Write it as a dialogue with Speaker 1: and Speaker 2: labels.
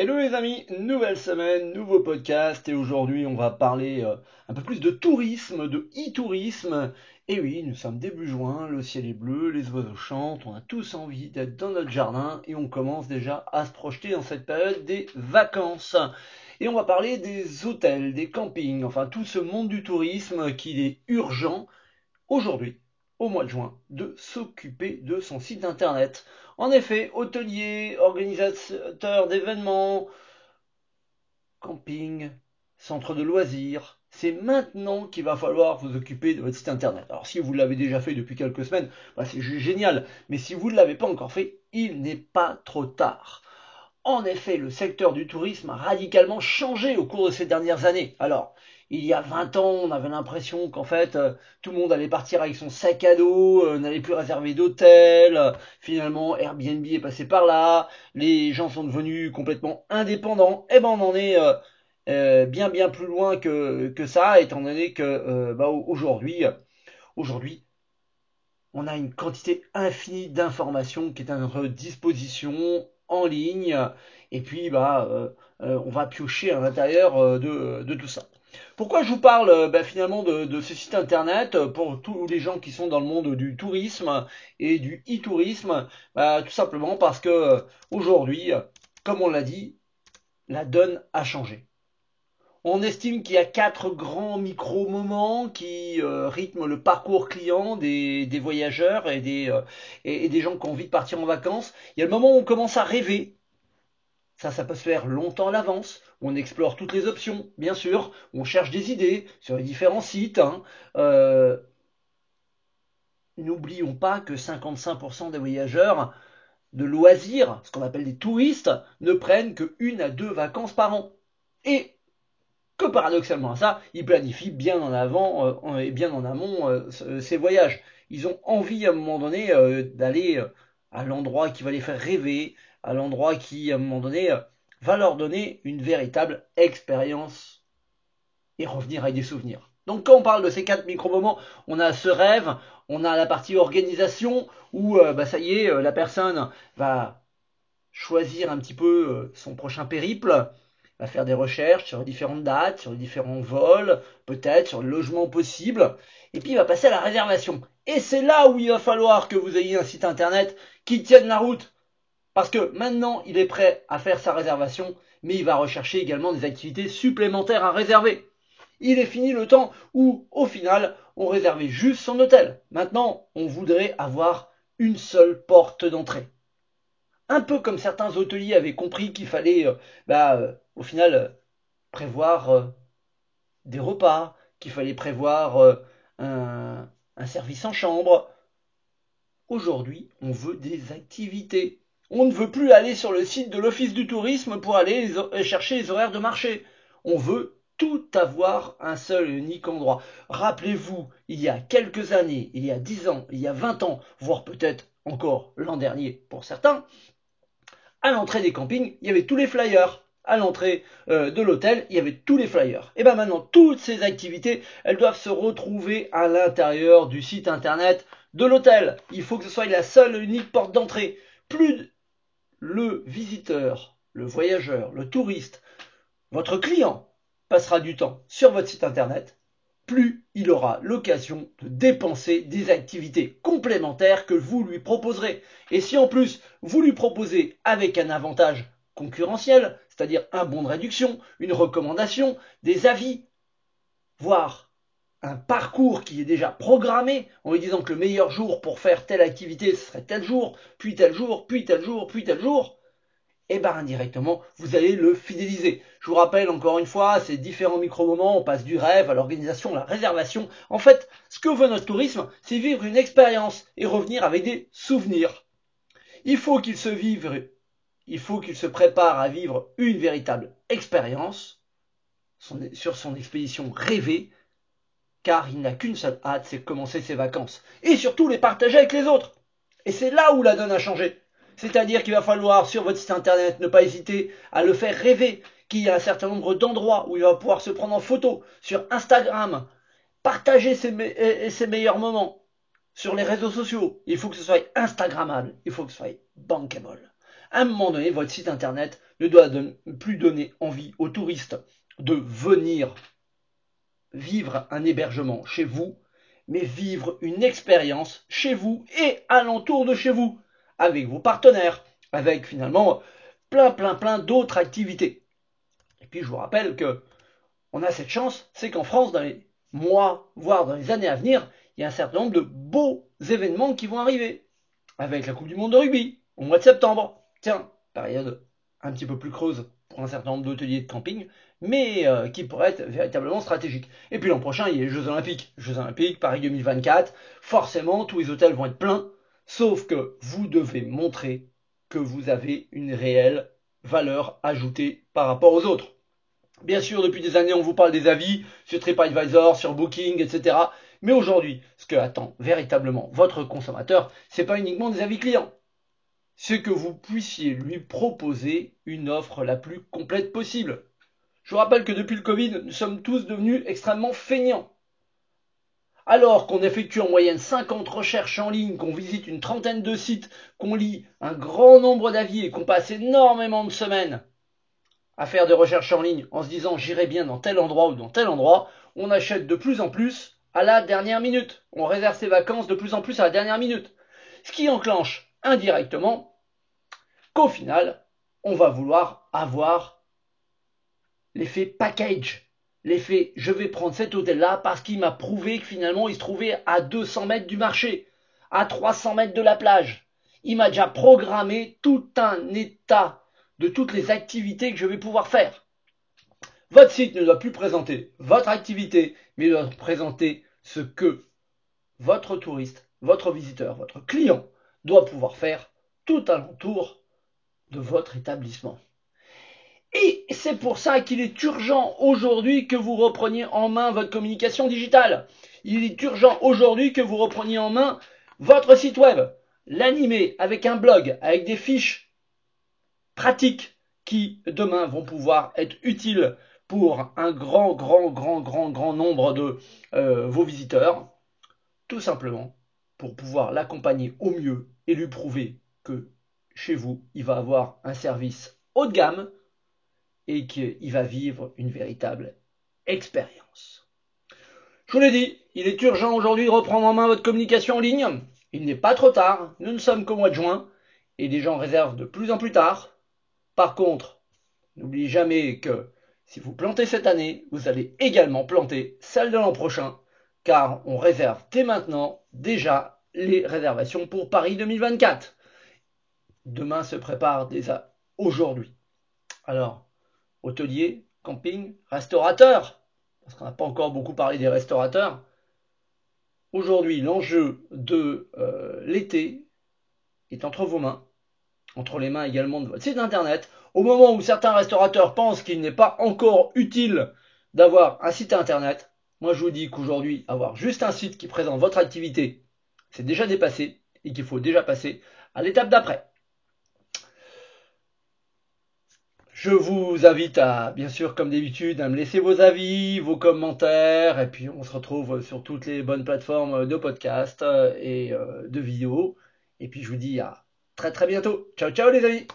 Speaker 1: Hello les amis, nouvelle semaine, nouveau podcast et aujourd'hui on va parler euh, un peu plus de tourisme, de e-tourisme. Et oui, nous sommes début juin, le ciel est bleu, les oiseaux chantent, on a tous envie d'être dans notre jardin et on commence déjà à se projeter dans cette période des vacances. Et on va parler des hôtels, des campings, enfin tout ce monde du tourisme qu'il est urgent aujourd'hui au mois de juin de s'occuper de son site internet. En effet, hôtelier, organisateur d'événements, camping, centre de loisirs, c'est maintenant qu'il va falloir vous occuper de votre site internet. Alors si vous l'avez déjà fait depuis quelques semaines, bah, c'est génial. Mais si vous ne l'avez pas encore fait, il n'est pas trop tard. En effet, le secteur du tourisme a radicalement changé au cours de ces dernières années. Alors, il y a 20 ans, on avait l'impression qu'en fait, euh, tout le monde allait partir avec son sac à dos, euh, n'allait plus réserver d'hôtel. Finalement, Airbnb est passé par là. Les gens sont devenus complètement indépendants. Eh ben, on en est euh, bien bien plus loin que, ça, étant donné que bah, aujourd'hui, on a une quantité infinie d'informations qui est à notre disposition en ligne. Et puis, bah, on va piocher à l'intérieur de, de tout ça. Pourquoi je vous parle euh, bah, finalement de, ce site internet euh, pour tous les gens qui sont dans le monde du tourisme et du e-tourisme? Bah, Tout simplement parce que euh, aujourd'hui, comme on l'a dit, la donne a changé. On estime qu'il y a quatre grands micro-moments qui rythment le parcours client des, voyageurs et des, et des gens qui ont envie de partir en vacances. Il y a le moment où on commence à rêver, ça, ça peut se faire longtemps à l'avance. On explore toutes les options, bien sûr. On cherche des idées sur les différents sites. Hein. Euh, n'oublions pas que 55% des voyageurs de loisirs, ce qu'on appelle des touristes, ne prennent que une à deux vacances par an. Et que paradoxalement à ça, ils planifient bien en avant euh, et bien en amont euh, ces voyages. Ils ont envie à un moment donné d'aller à l'endroit qui va les faire rêver, à l'endroit qui, à un moment donné, va leur donner une véritable expérience et revenir avec des souvenirs. Donc quand on parle de ces quatre micro-moments, on a ce rêve, on a la partie organisation où euh, bah, ça y est, euh, la personne va choisir un petit peu euh, son prochain périple, va faire des recherches sur différentes dates, sur différents vols, peut-être sur le logement possible, et puis il va passer à la réservation. Et c'est là où il va falloir que vous ayez un site internet qui tienne la route, parce que maintenant, il est prêt à faire sa réservation, mais il va rechercher également des activités supplémentaires à réserver. Il est fini le temps où, au final, on réservait juste son hôtel. Maintenant, on voudrait avoir une seule porte d'entrée. Un peu comme certains hôteliers avaient compris qu'il fallait, euh, bah, euh, au final, euh, prévoir des repas, qu'il fallait prévoir un service en chambre. Aujourd'hui, on veut des activités. On ne veut plus aller sur le site de l'Office du tourisme pour aller chercher les horaires de marché. On veut tout avoir un seul et unique endroit. Rappelez-vous, il y a quelques années, il y a dix ans, il y a vingt ans, voire peut-être encore l'an dernier pour certains, à l'entrée des campings, il y avait tous les flyers. À l'entrée euh, de l'hôtel, il y avait tous les flyers. Et bien maintenant, toutes ces activités, elles doivent se retrouver à l'intérieur du site internet de l'hôtel. Il faut que ce soit la seule et unique porte d'entrée. Plus le visiteur, le voyageur, le touriste, votre client passera du temps sur votre site internet, plus il aura l'occasion de dépenser des activités complémentaires que vous lui proposerez. Et si en plus vous lui proposez avec un avantage concurrentiel, c'est-à-dire un bon de réduction, une recommandation, des avis, voire un parcours qui est déjà programmé en lui disant que le meilleur jour pour faire telle activité ce serait tel jour, puis tel jour, puis tel jour, puis tel jour, et eh ben indirectement vous allez le fidéliser. Je vous rappelle encore une fois ces différents micro-moments, on passe du rêve à l'organisation, la réservation. En fait, ce que veut notre tourisme, c'est vivre une expérience et revenir avec des souvenirs. Il faut qu'il se vive, il faut qu'il se prépare à vivre une véritable expérience sur son expédition rêvée car il n'a qu'une seule hâte, c'est commencer ses vacances. Et surtout les partager avec les autres. Et c'est là où la donne a changé. C'est-à-dire qu'il va falloir, sur votre site internet, ne pas hésiter à le faire rêver, qu'il y a un certain nombre d'endroits où il va pouvoir se prendre en photo, sur Instagram, partager ses, ses meilleurs moments, sur les réseaux sociaux. Il faut que ce soit Instagrammable, il faut que ce soit bankable. À un moment donné, votre site internet ne doit plus donner envie aux touristes de venir vivre un hébergement chez vous, mais vivre une expérience chez vous et alentour de chez vous, avec vos partenaires, avec finalement plein plein plein d'autres activités. Et puis je vous rappelle que on a cette chance, c'est qu'en France, dans les mois, voire dans les années à venir, il y a un certain nombre de beaux événements qui vont arriver. Avec la Coupe du Monde de rugby, au mois de septembre. Tiens, période un petit peu plus creuse pour un certain nombre d'hôteliers de camping, mais euh, qui pourrait être véritablement stratégique. Et puis l'an prochain, il y a les Jeux Olympiques. Jeux Olympiques, Paris 2024. Forcément, tous les hôtels vont être pleins, sauf que vous devez montrer que vous avez une réelle valeur ajoutée par rapport aux autres. Bien sûr, depuis des années, on vous parle des avis sur TripAdvisor, sur Booking, etc. Mais aujourd'hui, ce que attend véritablement votre consommateur, c'est pas uniquement des avis clients. C'est que vous puissiez lui proposer une offre la plus complète possible. Je vous rappelle que depuis le Covid, nous sommes tous devenus extrêmement feignants. Alors qu'on effectue en moyenne 50 recherches en ligne, qu'on visite une trentaine de sites, qu'on lit un grand nombre d'avis et qu'on passe énormément de semaines à faire des recherches en ligne en se disant j'irai bien dans tel endroit ou dans tel endroit, on achète de plus en plus à la dernière minute. On réserve ses vacances de plus en plus à la dernière minute. Ce qui enclenche indirectement qu'au final, on va vouloir avoir l'effet package, l'effet je vais prendre cet hôtel-là parce qu'il m'a prouvé que finalement il se trouvait à 200 mètres du marché, à 300 mètres de la plage. Il m'a déjà programmé tout un état de toutes les activités que je vais pouvoir faire. Votre site ne doit plus présenter votre activité, mais doit présenter ce que votre touriste, votre visiteur, votre client doit pouvoir faire tout alentour de votre établissement. Et c'est pour ça qu'il est urgent aujourd'hui que vous repreniez en main votre communication digitale. Il est urgent aujourd'hui que vous repreniez en main votre site web, l'animer avec un blog, avec des fiches pratiques qui demain vont pouvoir être utiles pour un grand, grand, grand, grand, grand nombre de euh, vos visiteurs, tout simplement pour pouvoir l'accompagner au mieux et lui prouver que chez vous, il va avoir un service haut de gamme et qu'il va vivre une véritable expérience. Je vous l'ai dit, il est urgent aujourd'hui de reprendre en main votre communication en ligne. Il n'est pas trop tard, nous ne sommes qu'au mois de juin et des gens réservent de plus en plus tard. Par contre, n'oubliez jamais que si vous plantez cette année, vous allez également planter celle de l'an prochain, car on réserve dès maintenant déjà les réservations pour Paris 2024. Demain se prépare déjà aujourd'hui. Alors, hôtelier, camping, restaurateur, parce qu'on n'a pas encore beaucoup parlé des restaurateurs. Aujourd'hui, l'enjeu de euh, l'été est entre vos mains, entre les mains également de votre site internet. Au moment où certains restaurateurs pensent qu'il n'est pas encore utile d'avoir un site internet, moi je vous dis qu'aujourd'hui, avoir juste un site qui présente votre activité, c'est déjà dépassé et qu'il faut déjà passer à l'étape d'après. Je vous invite à, bien sûr, comme d'habitude, à me laisser vos avis, vos commentaires, et puis on se retrouve sur toutes les bonnes plateformes de podcast et euh, de vidéos. Et puis je vous dis à très très bientôt. Ciao ciao les amis